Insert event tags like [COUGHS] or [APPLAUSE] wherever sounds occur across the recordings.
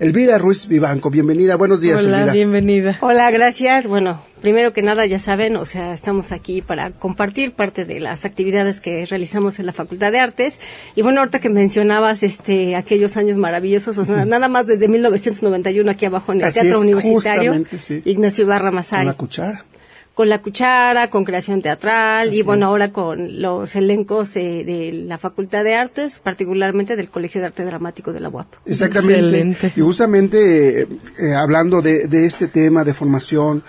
Elvira Ruiz Vivanco. Bienvenida, buenos días, Hola, bienvenida. Hola, gracias. Bueno, primero que nada, ya saben, o sea, estamos aquí para compartir parte de las actividades que realizamos en la Facultad de Artes. Y bueno, ahorita que mencionabas este aquellos años maravillosos, o sea, nada más desde 1991 aquí abajo en el Así Teatro es, Universitario, justamente, sí. Ignacio Ibarra Con Masari. la cuchara. Con la cuchara, con creación teatral Así y bueno, es. ahora con los elencos eh, de la Facultad de Artes, particularmente del Colegio de Arte Dramático de la UAP. Exactamente. Excelente. Y justamente eh, eh, hablando de, de este tema de formación,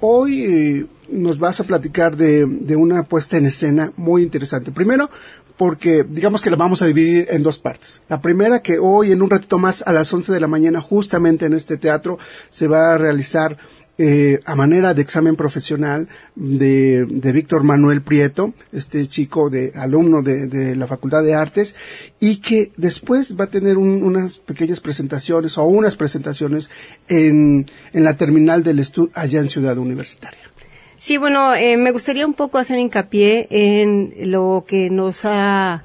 hoy eh, nos vas a platicar de, de una puesta en escena muy interesante. Primero, porque digamos que la vamos a dividir en dos partes. La primera que hoy en un ratito más a las 11 de la mañana justamente en este teatro se va a realizar eh, a manera de examen profesional de, de Víctor Manuel Prieto, este chico de alumno de, de la Facultad de Artes, y que después va a tener un- unas pequeñas presentaciones o unas presentaciones en, en la terminal del estudio allá en Ciudad Universitaria. Sí, bueno, eh, me gustaría un poco hacer hincapié en lo que nos ha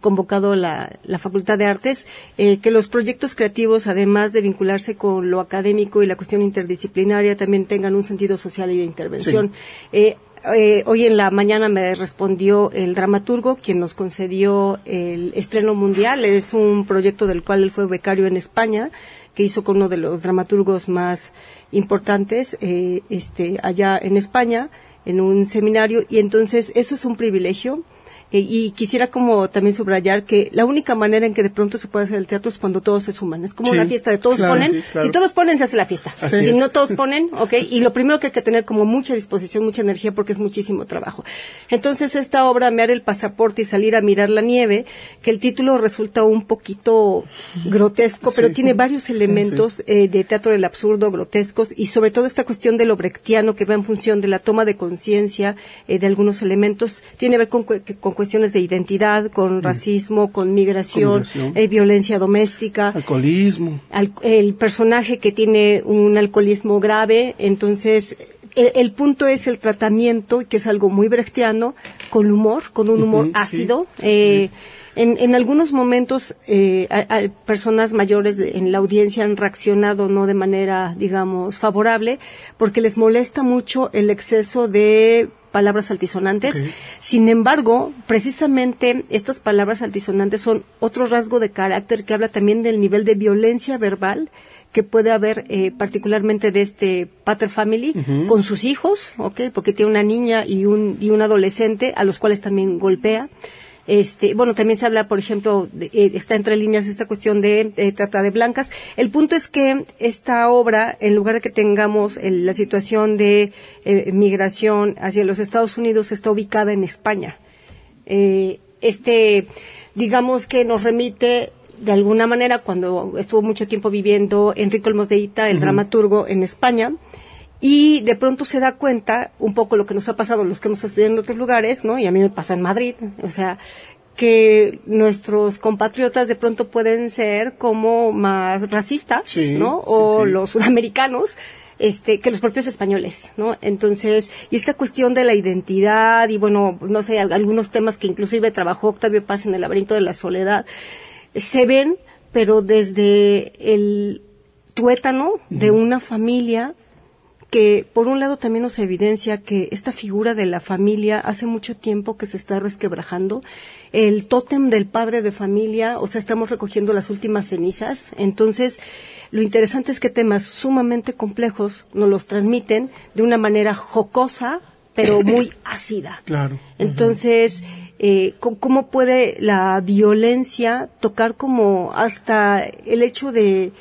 convocado la, la Facultad de Artes, eh, que los proyectos creativos, además de vincularse con lo académico y la cuestión interdisciplinaria, también tengan un sentido social y de intervención. Eh, eh, hoy en la mañana me respondió el dramaturgo, quien nos concedió el estreno mundial. Es un proyecto del cual él fue becario en España, que hizo con uno de los dramaturgos más importantes eh, este, allá en España, en un seminario. Y entonces eso es un privilegio. Eh, y quisiera como también subrayar que la única manera en que de pronto se puede hacer el teatro es cuando todos se suman. Es como Sí, una fiesta de todos claro, ponen. sí, claro. Si todos ponen, se hace la fiesta. Así si es. no todos ponen, ok. Y lo primero que hay que tener como mucha disposición, mucha energía, porque es muchísimo trabajo. Entonces, esta obra, Mear el pasaporte y salir a mirar la nieve, que el título resulta un poquito grotesco, pero Sí. tiene varios elementos eh, de teatro del absurdo, grotescos, y sobre todo esta cuestión de lo brechtiano que va en función de la toma de conciencia eh, de algunos elementos, tiene que ver con, con cuestiones de identidad, con racismo, con migración, Con eh, violencia doméstica Alcoholismo. al- el personaje que tiene un alcoholismo grave, entonces el, el punto es el tratamiento, que es algo muy brechtiano, con humor, con un humor sí, ácido. sí. Eh, en, en algunos momentos, eh, a- a personas mayores de- en la audiencia han reaccionado no de manera, digamos, favorable, porque les molesta mucho el exceso de palabras altisonantes. Sin embargo, precisamente estas palabras altisonantes son otro rasgo de carácter que habla también del nivel de violencia verbal que puede haber eh, particularmente de este pater family con sus hijos, ¿ok? Porque tiene una niña y un, y un adolescente a los cuales también golpea. Este, bueno, también se habla, por ejemplo, de- eh, está entre líneas esta cuestión de eh, trata de blancas. El punto es que esta obra, en lugar de que tengamos el- la situación de eh, migración hacia los Estados Unidos, está ubicada en España. Eh, este, digamos que nos remite de alguna manera cuando estuvo mucho tiempo viviendo Enrico Olmos de Ita, el dramaturgo en España, y de pronto se da cuenta un poco lo que nos ha pasado los que hemos estudiado en otros lugares, ¿no? Y a mí me pasó en Madrid, o sea, que nuestros compatriotas de pronto pueden ser como más racistas, Sí, ¿no? o sí. los sudamericanos, este, que los propios españoles, ¿no? Entonces, y esta cuestión de la identidad y bueno, no sé, al- algunos temas que inclusive trabajó Octavio Paz en el laberinto de la soledad, se ven, pero desde el tuétano de una familia que por un lado también nos evidencia que esta figura de la familia hace mucho tiempo que se está resquebrajando. El tótem del padre de familia, o sea, estamos recogiendo las últimas cenizas. Entonces, lo interesante es que temas sumamente complejos nos los transmiten de una manera jocosa, pero muy [COUGHS] ácida. Claro. Entonces, eh, ¿cómo puede la violencia tocar como hasta el hecho de,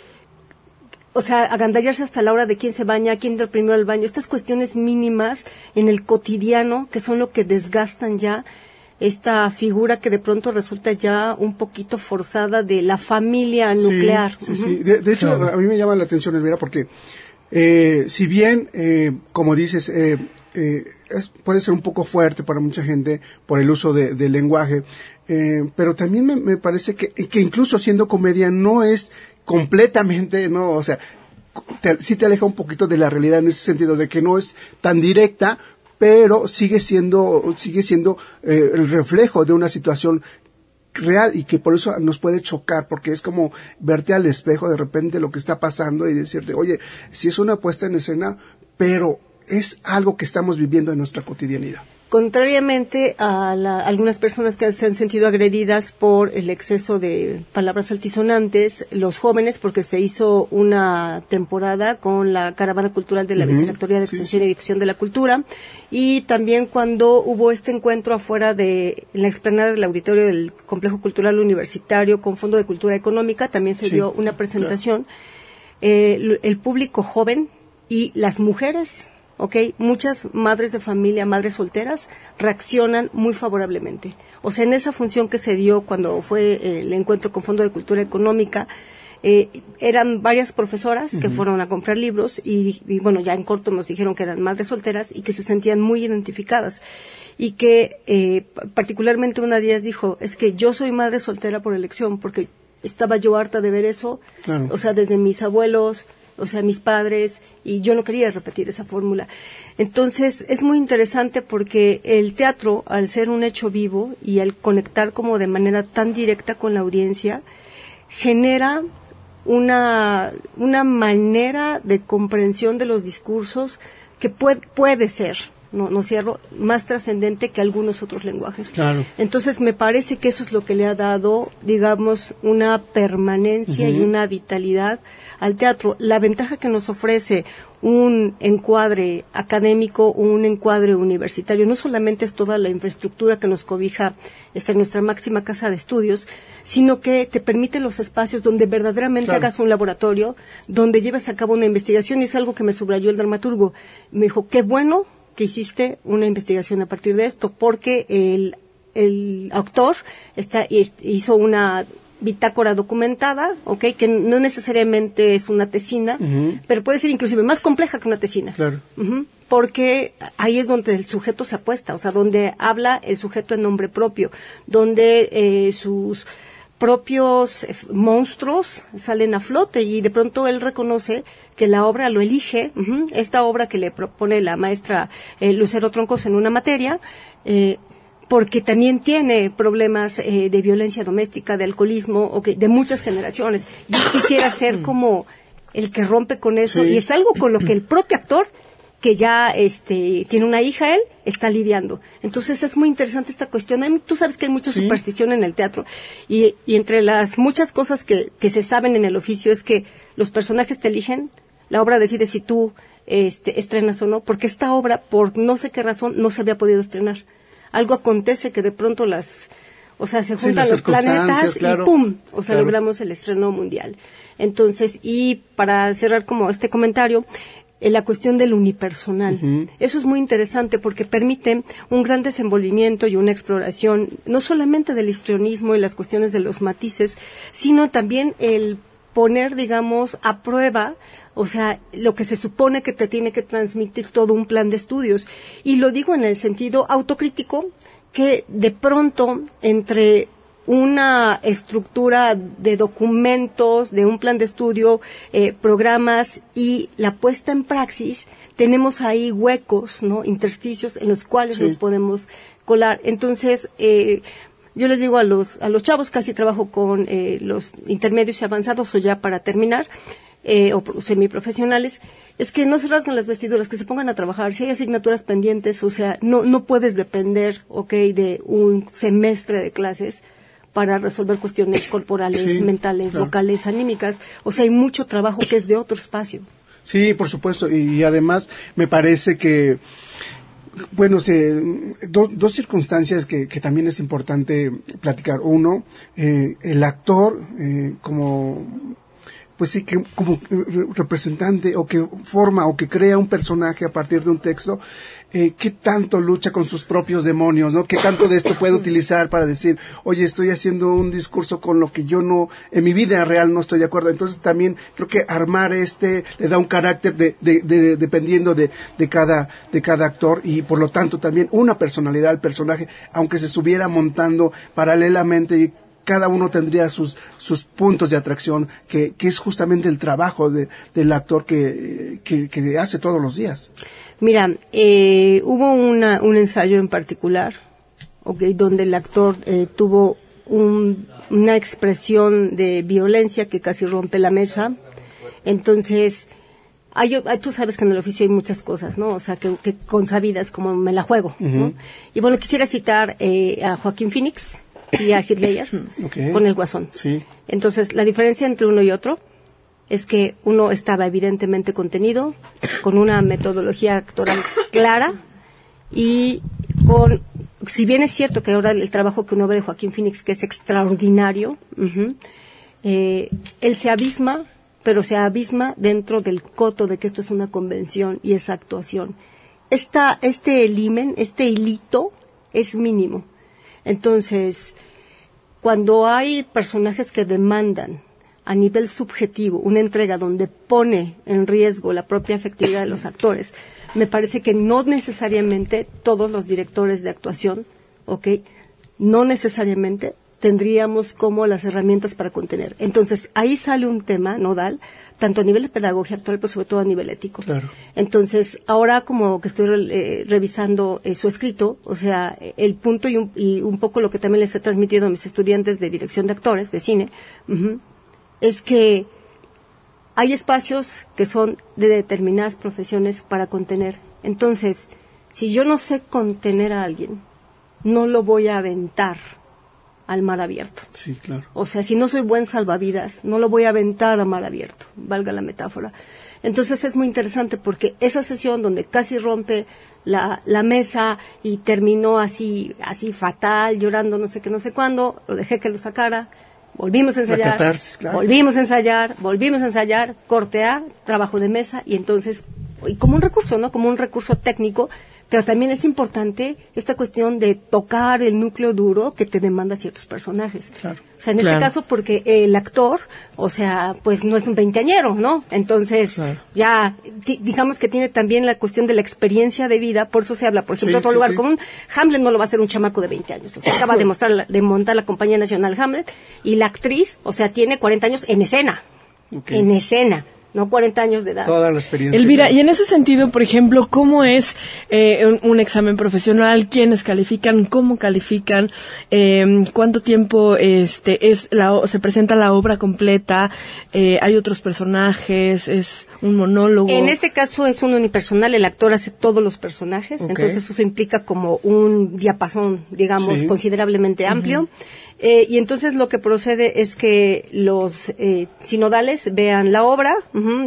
o sea, agandallarse hasta la hora de quién se baña, quién entra primero al baño, estas cuestiones mínimas en el cotidiano que son lo que desgastan ya esta figura que de pronto resulta ya un poquito forzada de la familia Sí, nuclear. Sí, sí. De, de hecho, Claro. a mí me llama la atención, Elvira, porque eh, si bien, eh, como dices, eh, eh, es- puede ser un poco fuerte para mucha gente por el uso de- del lenguaje, eh, pero también me, me parece que, que incluso siendo comedia no es completamente, no, o sea, te, sí te aleja un poquito de la realidad en ese sentido de que no es tan directa, pero sigue siendo, sigue siendo eh, el reflejo de una situación real y que por eso nos puede chocar, porque es como verte al espejo de repente lo que está pasando y decirte, oye, si es una puesta en escena, pero es algo que estamos viviendo en nuestra cotidianidad. Contrariamente a algunas personas que se han sentido agredidas por el exceso de palabras altisonantes, los jóvenes, porque se hizo una temporada con la caravana cultural de la Vicerrectoría de Extensión y Difusión de la Cultura, y también cuando hubo este encuentro afuera de la explanada del auditorio del Complejo Cultural Universitario con Fondo de Cultura Económica, también se dio una presentación. Eh, el público joven y las mujeres ¿ok? Muchas madres de familia, madres solteras, reaccionan muy favorablemente. O sea, en esa función que se dio cuando fue el encuentro con Fondo de Cultura Económica, eh, eran varias profesoras que fueron a comprar libros y, bueno, ya en corto nos dijeron que eran madres solteras y que se sentían muy identificadas y que eh, particularmente una de ellas dijo, es que yo soy madre soltera por elección porque estaba yo harta de ver eso, o sea, desde mis abuelos, o sea, mis padres, y yo no quería repetir esa fórmula. Entonces, es muy interesante porque el teatro, al ser un hecho vivo y al conectar como de manera tan directa con la audiencia, genera una, una manera de comprensión de los discursos que puede, puede ser, no, no cierro, más trascendente que algunos otros lenguajes. Claro. Entonces me parece que eso es lo que le ha dado, digamos, una permanencia y una vitalidad al teatro. La ventaja que nos ofrece un encuadre académico, un encuadre universitario, no solamente es toda la infraestructura que nos cobija esta nuestra máxima casa de estudios, sino que te permite los espacios donde verdaderamente hagas un laboratorio, donde llevas a cabo una investigación, y es algo que me subrayó el dramaturgo. Me dijo, qué bueno que hiciste una investigación a partir de esto, porque el, el autor está, hizo una bitácora documentada, ¿ok? Que no necesariamente es una tesina, pero puede ser inclusive más compleja que una tesina. Claro. Porque ahí es donde el sujeto se apuesta, o sea, donde habla el sujeto en nombre propio, donde eh, sus propios eh, monstruos salen a flote y de pronto él reconoce que la obra lo elige, esta obra que le propone la maestra eh, Lucero Troncos en una materia, eh, porque también tiene problemas eh, de violencia doméstica, de alcoholismo, o que, de muchas generaciones. Yo quisiera ser [COUGHS] como el que rompe con eso, y es algo con lo que el propio actor, que ya este, tiene una hija él, está lidiando. Entonces es muy interesante esta cuestión. Tú sabes que hay mucha superstición en el teatro, y, y entre las muchas cosas que, que se saben en el oficio es que los personajes te eligen, la obra decide si tú este, estrenas o no, porque esta obra, por no sé qué razón, no se había podido estrenar algo acontece que de pronto las, o sea, se juntan los planetas y ¡pum! O sea, logramos el estreno mundial. Entonces, y para cerrar como este comentario, en la cuestión del unipersonal. Eso es muy interesante porque permite un gran desenvolvimiento y una exploración, no solamente del histrionismo y las cuestiones de los matices, sino también el poner, digamos, a prueba o sea, lo que se supone que te tiene que transmitir todo un plan de estudios. Y lo digo en el sentido autocrítico, que de pronto entre una estructura de documentos, de un plan de estudio, eh, programas y la puesta en praxis, tenemos ahí huecos, ¿no? Intersticios en los cuales nos podemos colar. Entonces, eh, yo les digo a los, a los chavos, casi trabajo con eh, los intermedios y avanzados, o ya para terminar, eh, o semiprofesionales, es que no se rasgan las vestiduras, que se pongan a trabajar. Si hay asignaturas pendientes, o sea, no, no puedes depender, ok, de un semestre de clases para resolver cuestiones [COUGHS] corporales, mentales, vocales, anímicas. O sea, hay mucho trabajo que es de otro espacio. Sí, por supuesto. Y, además me parece que bueno, dos circunstancias que, que, también es importante platicar. Uno, eh, el actor, eh, como pues sí, que como representante o que forma o que crea un personaje a partir de un texto, eh, qué tanto lucha con sus propios demonios, ¿no? Qué tanto de esto puede utilizar para decir, oye, estoy haciendo un discurso con lo que yo no, en mi vida real no estoy de acuerdo. Entonces también creo que armar este le da un carácter de, de, de, dependiendo de, de, cada, de cada actor y por lo tanto también una personalidad al personaje, aunque se estuviera montando paralelamente cada uno tendría sus, sus puntos de atracción, que, que es justamente el trabajo de, del actor que, que, hace todos los días. Mira, eh, hubo una, un ensayo en particular, okay, donde el actor eh, tuvo una expresión de violencia que casi rompe la mesa. Entonces, hay, tú sabes que en el oficio hay muchas cosas, ¿no? O sea, que, que consabidas como me la juego, Y bueno, quisiera citar eh, a Joaquín Phoenix y a Hitler con el guasón. Sí. Entonces, la diferencia entre uno y otro es que uno estaba evidentemente contenido, con una metodología actoral clara y con, si bien es cierto que ahora el trabajo que uno ve de Joaquín Phoenix, que es extraordinario, eh, él se abisma, pero se abisma dentro del coto de que esto es una convención y es actuación. Esta, este limen, este hilito, es mínimo. Entonces, cuando hay personajes que demandan a nivel subjetivo una entrega donde pone en riesgo la propia efectividad de los [COUGHS] actores, me parece que no necesariamente todos los directores de actuación, ¿ok? No necesariamente tendríamos como las herramientas para contener. Entonces, ahí sale un tema nodal, tanto a nivel de pedagogía actual, pero sobre todo a nivel ético. Claro. Entonces, ahora como que estoy eh, revisando eh, su escrito, o sea, el punto y un, poco lo que también les he transmitido a mis estudiantes de dirección de actores, de cine, es que hay espacios que son de determinadas profesiones para contener. Entonces, si yo no sé contener a alguien, no lo voy a aventar al mar abierto. Sí, claro. O sea, si no soy buen salvavidas, no lo voy a aventar a mar abierto, valga la metáfora. Entonces es muy interesante porque esa sesión donde casi rompe la, la mesa y terminó así, así fatal, llorando no sé qué, no sé cuándo, lo dejé que lo sacara, volvimos a ensayar, volvimos a ensayar, volvimos a ensayar, corte A, trabajo de mesa y entonces, y como un recurso, ¿no? Como un recurso técnico, pero también es importante esta cuestión de tocar el núcleo duro que te demanda ciertos personajes. Claro. O sea, en este caso porque el actor, o sea, pues no es un veinteañero, ¿no? Entonces, ya, digamos que tiene también la cuestión de la experiencia de vida, por eso se habla, por ejemplo, otro lugar común, Hamlet no lo va a hacer un chamaco de 20 años, o sea, acaba de, [COUGHS] mostrar, de montar la compañía nacional Hamlet, y la actriz, o sea, tiene 40 años en escena. En escena no 40 años de edad. Toda la experiencia. Elvira, y en ese sentido, por ejemplo, ¿cómo es eh, un, examen profesional? ¿Quiénes califican? ¿Cómo califican? Eh, ¿Cuánto tiempo este es la, se presenta la obra completa? Eh, ¿Hay otros personajes? ¿Es un monólogo? En este caso es un unipersonal, el actor hace todos los personajes, entonces eso implica como un diapasón, digamos, considerablemente amplio. Eh, y entonces lo que procede es que los eh, sinodales vean la obra,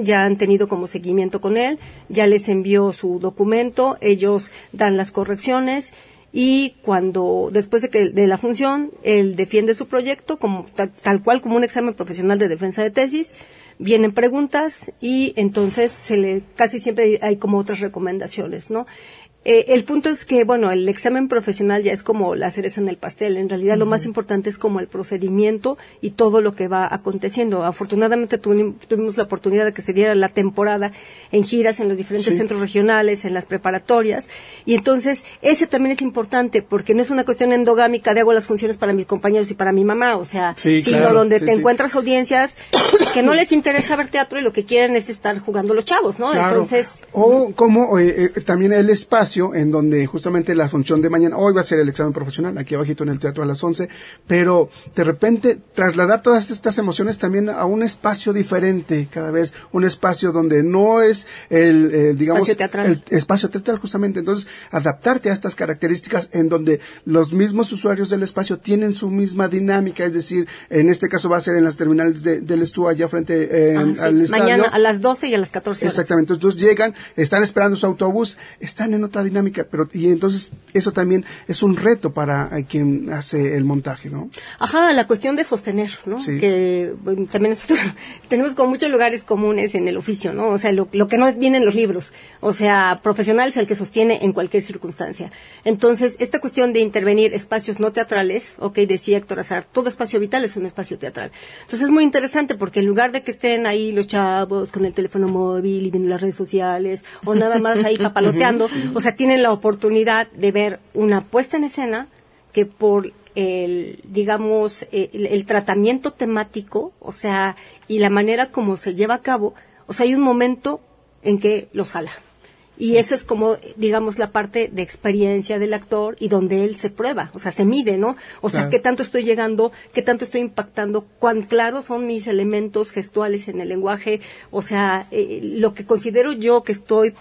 ya han tenido como seguimiento con él, ya les envió su documento, ellos dan las correcciones y cuando después de que de la función él defiende su proyecto como tal, cual como un examen profesional de defensa de tesis vienen preguntas y entonces se le casi siempre hay como otras recomendaciones no eh, el punto es que, bueno, el examen profesional ya es como la cereza en el pastel. En realidad, lo más importante es como el procedimiento y todo lo que va aconteciendo. Afortunadamente, tuvimos la oportunidad de que se diera la temporada en giras en los diferentes centros regionales, en las preparatorias. Y entonces, ese también es importante porque no es una cuestión endogámica de hago las funciones para mis compañeros y para mi mamá, o sea, sino donde te encuentras audiencias que no les interesa ver teatro y lo que quieren es estar jugando los chavos, ¿no? Entonces. O como eh, eh, también el espacio en donde justamente la función de mañana, hoy va a ser el examen profesional, aquí abajito en el teatro a las 11, pero de repente trasladar todas estas emociones también a un espacio diferente cada vez, un espacio donde no es el, digamos, espacio teatral. el espacio teatral justamente, entonces adaptarte a estas características en donde los mismos usuarios del espacio tienen su misma dinámica, es decir, en este caso va a ser en las terminales del Estúa allá frente eh, ah, al estadio. Mañana a las 12 y a las 14 horas. Exactamente, entonces llegan, están esperando su autobús, están en otra dinámica, pero y entonces eso también es un reto para eh, quien hace el montaje, ¿no? Ajá, la cuestión de sostener, ¿no? Que también nosotros [LAUGHS] tenemos como muchos lugares comunes en el oficio, ¿no? O sea, lo, que no viene en los libros, o sea, profesional es el que sostiene en cualquier circunstancia. Entonces, esta cuestión de intervenir espacios no teatrales, ok, decía Héctor Azar, todo espacio vital es un espacio teatral. Entonces es muy interesante porque en lugar de que estén ahí los chavos con el teléfono móvil y viendo las redes sociales o nada más ahí [LAUGHS] papaloteando, o sea, tienen la oportunidad de ver una puesta en escena que por el, digamos, el, tratamiento temático, o sea, y la manera como se lleva a cabo, o sea, hay un momento en que los jala. Y eso es como, digamos, la parte de experiencia del actor y donde él se prueba, o sea, se mide, ¿no? O sea, qué tanto estoy llegando, qué tanto estoy impactando, cuán claros son mis elementos gestuales en el lenguaje, o sea, eh, lo que considero yo que estoy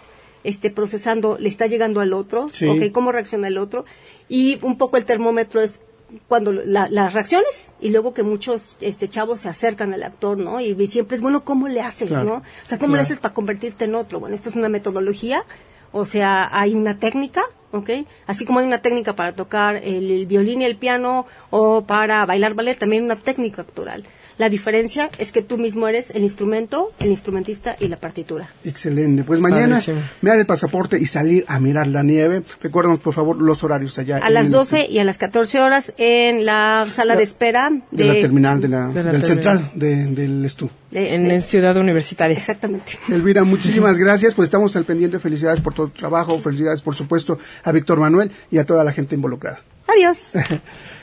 este procesando le está llegando al otro, Sí. ¿ok? cómo reacciona el otro y un poco el termómetro es cuando la- las reacciones y luego que muchos este chavos se acercan al actor, ¿no? Y, siempre es bueno cómo le haces, Claro. ¿no? O sea, cómo le haces para convertirte en otro. Bueno, esto es una metodología, o sea, hay una técnica, ¿ok? Así como hay una técnica para tocar el, el violín y el piano o para bailar ballet, también hay una técnica actoral. La diferencia es que tú mismo eres el instrumento, el instrumentista y la partitura. Excelente. Pues mañana Padrísimo. me dar el pasaporte y salir a mirar la nieve. Recuérdanos, por favor, los horarios allá. A las el- 12 y a las 14 horas en la sala de espera de, la terminal, de la, de la del terminal. central, de- del Estú. de- En, de- en Ciudad Universitaria. exactamente. Elvira, [LAUGHS] muchísimas gracias. Pues estamos al pendiente. Felicidades por todo tu trabajo. Felicidades, por supuesto, a Víctor Manuel y a toda la gente involucrada. Adiós. [LAUGHS]